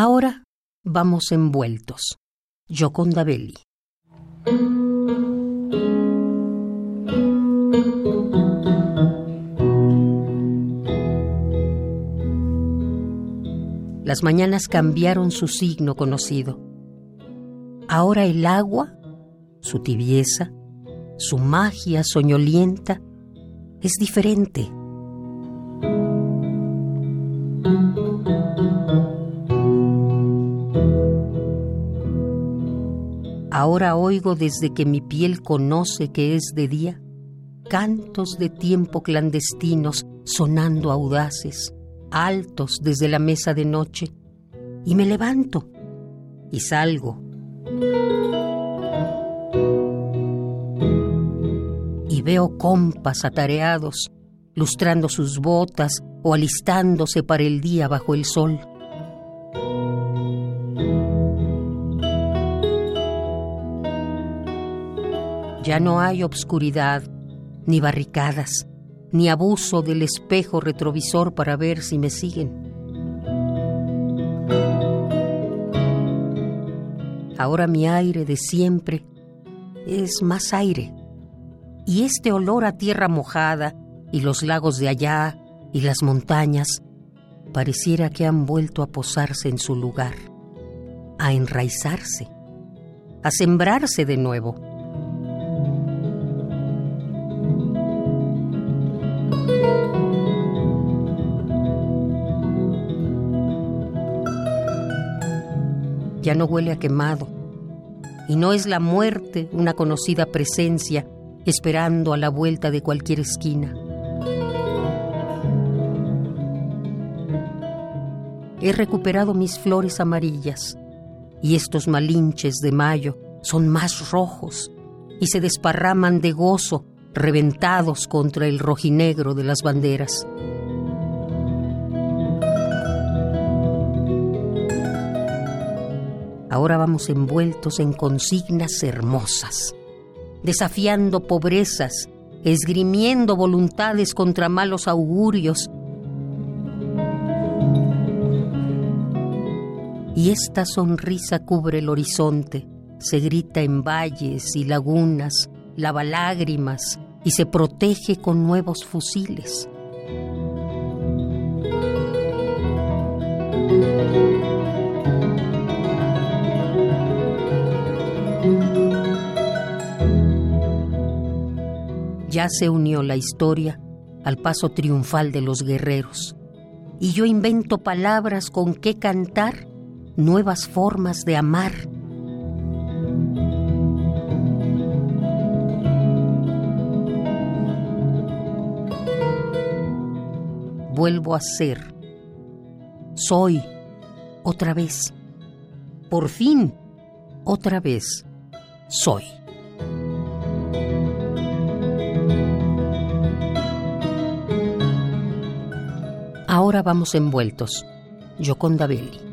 Ahora vamos envueltos. Gioconda Belli. Las mañanas cambiaron su signo conocido. Ahora el agua, su tibieza, su magia soñolienta, es diferente. Ahora oigo desde que mi piel conoce que es de día, cantos de tiempo clandestinos sonando audaces altos desde la mesa de noche, y me levanto y salgo. Y veo compas atareados, lustrando sus botas o alistándose para el día bajo el sol. Ya no hay obscuridad ni barricadas ni abuso del espejo retrovisor para ver si me siguen. Ahora mi aire de siempre es más aire. Y este olor a tierra mojada y los lagos de allá y las montañas pareciera que han vuelto a posarse en su lugar, a enraizarse, a sembrarse de nuevo. Ya no huele a quemado, y no es la muerte una conocida presencia esperando a la vuelta de cualquier esquina. He recuperado mis flores amarillas y estos malinches de mayo son más rojos y se desparraman de gozo reventados contra el rojinegro de las banderas. Ahora vamos envueltos en consignas hermosas, desafiando pobrezas, esgrimiendo voluntades contra malos augurios. Y esta sonrisa cubre el horizonte, se grita en valles y lagunas, lava lágrimas y se protege con nuevos fusiles. Ya se unió la historia al paso triunfal de los guerreros, y yo invento palabras con que cantar nuevas formas de amar. Vuelvo a ser. Soy otra vez. Por fin, otra vez, soy. Ahora vamos envueltos. Gioconda Belli.